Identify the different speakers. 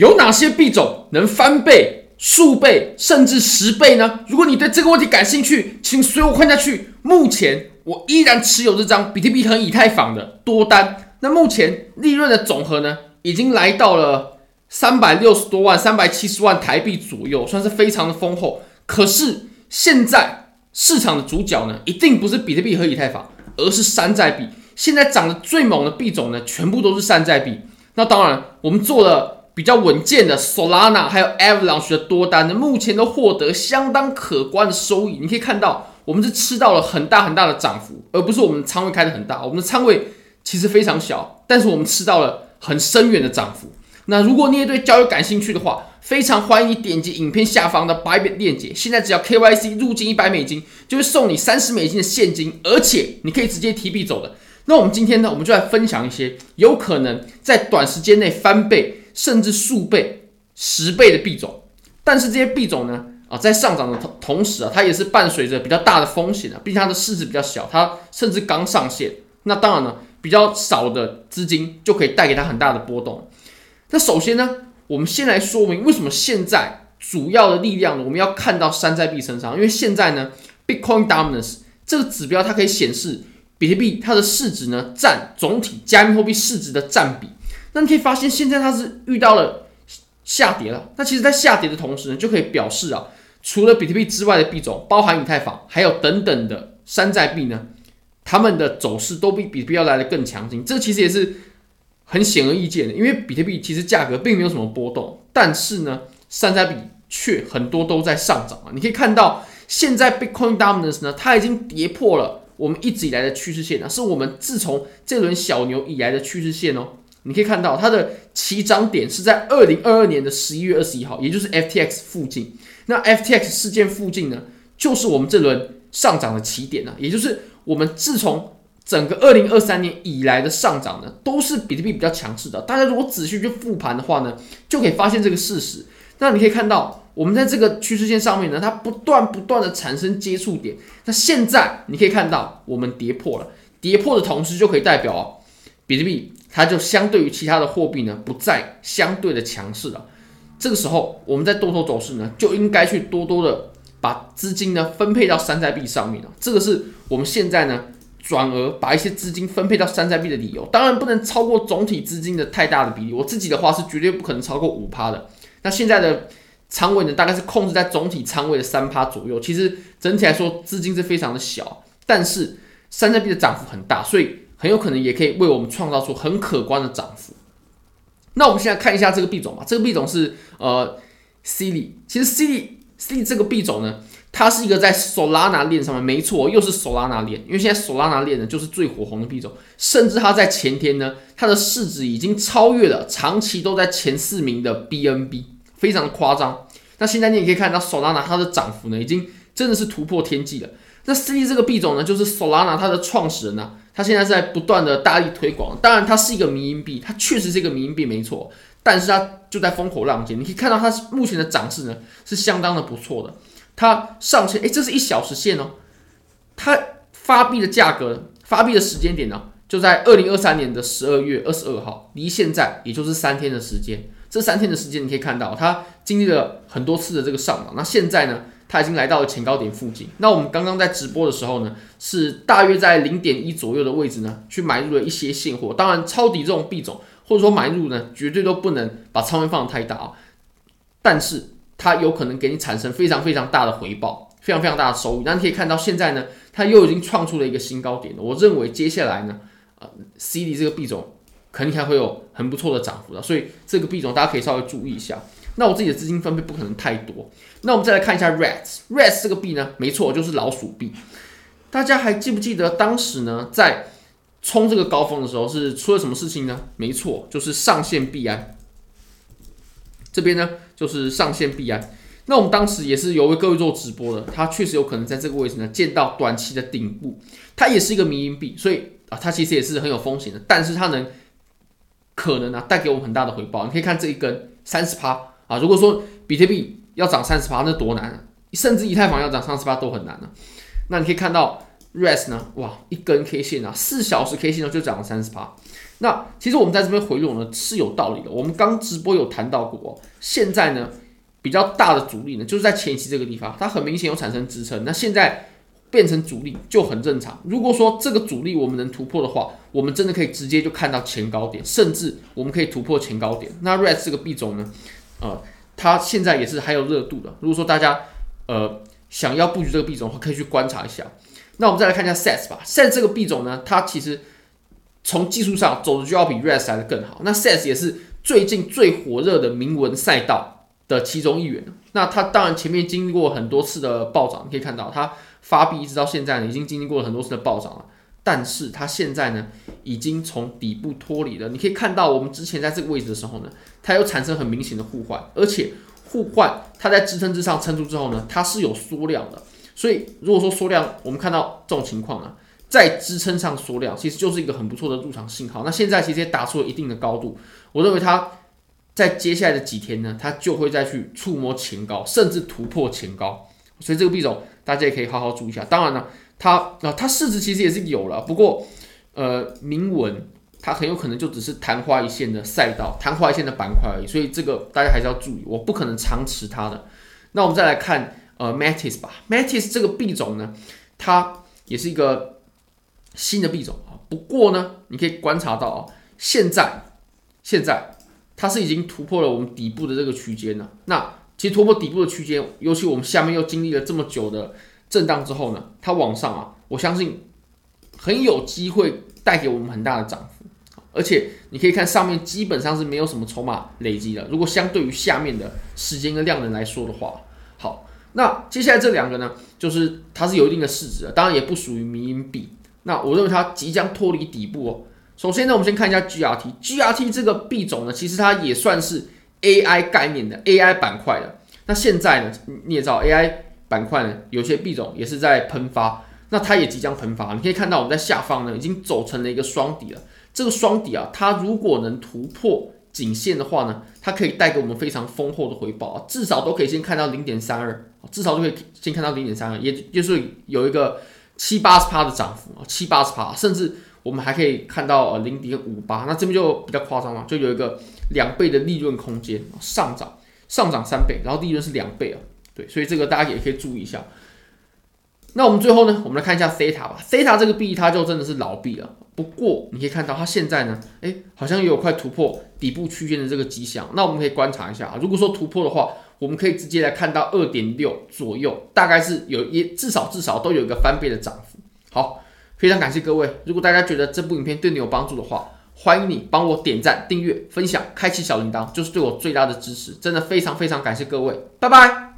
Speaker 1: 有哪些币种能翻倍、数倍甚至十倍呢？如果你对这个问题感兴趣，请随我看下去。目前我依然持有这张比特币和以太坊的多单，那目前利润的总和呢，已经来到了三百六十多万、三百七十万台币左右，算是非常的丰厚。可是现在市场的主角呢，一定不是比特币和以太坊，而是山寨币。现在涨得最猛的币种呢，全部都是山寨币。那当然，我们做了比较稳健的 Solana 还有 Avalanche 的多单呢，目前都获得相当可观的收益。你可以看到，我们是吃到了很大很大的涨幅，而不是我们仓位开得很大。我们的仓位其实非常小，但是我们吃到了很深远的涨幅。那如果你也对交易感兴趣的话，非常欢迎你点击影片下方的 Bybit 链接。现在只要 KYC 入金一百美金，就会送你三十美金的现金，而且你可以直接提币走的。那我们今天呢，我们就来分享一些有可能在短时间内翻倍甚至数倍、十倍的币种。但是这些币种呢，啊，在上涨的同同时啊，它也是伴随着比较大的风险啊。毕竟它的市值比较小，它甚至刚上线。那当然呢，比较少的资金就可以带给它很大的波动。那首先呢，我们先来说明为什么现在主要的力量呢，我们要看到山寨币身上。因为现在呢，Bitcoin Dominance 这个指标它可以显示。比特币它的市值呢，占总体加密货币市值的占比，那你可以发现现在它是遇到了下跌了。那其实，在下跌的同时呢，就可以表示啊，除了比特币之外的币种，包含以太坊，还有等等的山寨币呢，它们的走势都比比特币要来的更强劲。这其实也是很显而易见的，因为比特币其实价格并没有什么波动，但是呢，山寨币却很多都在上涨啊。你可以看到，现在 Bitcoin Dominance 呢，它已经跌破了。我们一直以来的趋势线呢，是我们自从这轮小牛以来的趋势线哦。你可以看到它的起涨点是在二零二二年的十一月二十一号，也就是 FTX 附近。那 FTX 事件附近呢，就是我们这轮上涨的起点呢，也就是我们自从整个二零二三年以来的上涨呢，都是比特币比较强势的。大家如果仔细去复盘的话呢，就可以发现这个事实。那你可以看到。我们在这个趋势线上面呢，它不断不断的产生接触点。那现在你可以看到，我们跌破了，跌破的同时就可以代表哦，比特币它就相对于其他的货币呢，不再相对的强势了。这个时候，我们在多头走势呢，就应该去多多的把资金呢分配到山寨币上面了。这个是我们现在呢转而把一些资金分配到山寨币的理由。当然不能超过总体资金的太大的比例。我自己的话是绝对不可能超过五趴的。那现在的。仓位呢，大概是控制在总体仓位的三趴左右。其实整体来说，资金是非常的小，但是山寨币的涨幅很大，所以很有可能也可以为我们创造出很可观的涨幅。那我们现在看一下这个币种吧。这个币种是呃 Cili。其实 Cici 这个币种呢，它是一个在 Solana 链上面，没错，又是 Solana 链。因为现在 Solana 链呢，就是最火红的币种，甚至它在前天呢，它的市值已经超越了长期都在前四名的 BNB。非常的夸张，那现在你也可以看到 Solana 它的涨幅呢，已经真的是突破天际了。那 Cili 这个币种呢，就是 Solana 它的创始人呢、它现在在不断的大力推广。当然，它是一个迷因币，它确实是一个迷因币，没错。但是它就在风口浪尖，你可以看到它目前的涨势呢，是相当的不错的。它上线，哎，这是一小时线哦。它发币的价格，发币的时间点呢，就在二零二三年的十二月二十二号，离现在也就是三天的时间。这三天的时间，你可以看到它经历了很多次的这个上涨。那现在呢，它已经来到了前高点附近。那我们刚刚在直播的时候呢，是大约在零点一左右的位置呢，去买入了一些现货。当然，抄底这种币种或者说买入呢，绝对都不能把仓位放得太大啊。但是它有可能给你产生非常非常大的回报，非常非常大的收益。那你可以看到现在呢，它又已经创出了一个新高点了。我认为接下来呢，呃，C D 这个币种。肯定还会有很不错的涨幅的，所以这个币种大家可以稍微注意一下。那我自己的资金分配不可能太多。那我们再来看一下 Rats，Rats 这个币呢，没错，就是老鼠币。大家还记不记得当时呢，在冲这个高峰的时候是出了什么事情呢？没错，就是上线币安。这边呢，就是上线币安。那我们当时也是有为各位做直播的，它确实有可能在这个位置呢见到短期的顶部。它也是一个迷因币，所以啊，它其实也是很有风险的，但是它能。可能啊，带给我们很大的回报。你可以看这一根三十趴啊，如果说比特币要涨三十八，那多难啊！甚至以太坊要涨三十八都很难啊。那你可以看到 RAS 呢，哇，一根 K 线啊，四小时 K 线呢就涨了三十八。那其实我们在这边回落呢是有道理的。我们刚直播有谈到过，现在呢比较大的阻力呢就是在前期这个地方，它很明显有产生支撑。那现在变成阻力就很正常。如果说这个阻力我们能突破的话，我们真的可以直接就看到前高点，甚至我们可以突破前高点。那 REITs 这个币种呢，呃，它现在也是还有热度的。如果说大家呃想要布局这个币种的话，可以去观察一下。那我们再来看一下 SATS 吧。SATS 这个币种呢，它其实从技术上走的就要比 REITs 来的更好。那 SATS 也是最近最火热的铭文赛道的其中一员。那它当然前面经历过很多次的暴涨，你可以看到它发币一直到现在呢，已经经历过了很多次的暴涨了。但是它现在呢，已经从底部脱离了。你可以看到，我们之前在这个位置的时候呢，它有产生很明显的互换，而且互换它在支撑之上撑住之后呢，它是有缩量的。所以如果说缩量，我们看到这种情况呢，在支撑上缩量，其实就是一个很不错的入场信号。那现在其实也打出了一定的高度，我认为它在接下来的几天呢，它就会再去触摸前高，甚至突破前高。所以这个币种大家也可以好好注意一下。当然了，它啊它市值其实也是有了，不过呃铭文它很有可能就只是昙花一现的赛道，昙花一现的板块而已。所以这个大家还是要注意，我不可能长持它的。那我们再来看。呃，Matis 吧，Matis 这个币种呢，它也是一个新的币种啊。不过呢，你可以观察到啊，现在现在它是已经突破了我们底部的这个区间了。那其实突破底部的区间，尤其我们下面又经历了这么久的震荡之后呢，它往上啊，我相信很有机会带给我们很大的涨幅。而且你可以看上面基本上是没有什么筹码累积的。如果相对于下面的时间跟量能来说的话，好。那接下来这两个呢，就是它是有一定的市值的，当然也不属于迷因币。那我认为它即将脱离底部哦。首先呢，我们先看一下 GRT，GRT 这个币种呢，其实它也算是 AI 概念的 AI 板块的。那现在呢，你也知道 AI 板块呢，有些币种也是在喷发，那它也即将喷发。你可以看到我们在下方呢，已经走成了一个双底了。这个双底啊，它如果能突破。颈线的话呢，它可以带给我们非常丰厚的回报啊，至少都可以先看到零点三二，至少都可以先看到零点三二，也就是有一个七八十趴的涨幅啊，七八十趴，甚至我们还可以看到呃零点五八，那这边就比较夸张了，就有一个两倍的利润空间，上涨上涨三倍，然后利润是两倍啊，所以这个大家也可以注意一下。那我们最后呢，我们来看一下 Theta 吧，Theta 这个币它就真的是老币了。不过你可以看到，它现在呢，诶，好像也有快突破底部区间的这个迹象。那我们可以观察一下啊，如果说突破的话，我们可以直接来看到二点六左右，大概是有一至少至少都有一个翻倍的涨幅。好，非常感谢各位。如果大家觉得这部影片对你有帮助的话，欢迎你帮我点赞、订阅、分享、开启小铃铛，就是对我最大的支持。真的非常非常感谢各位，拜拜。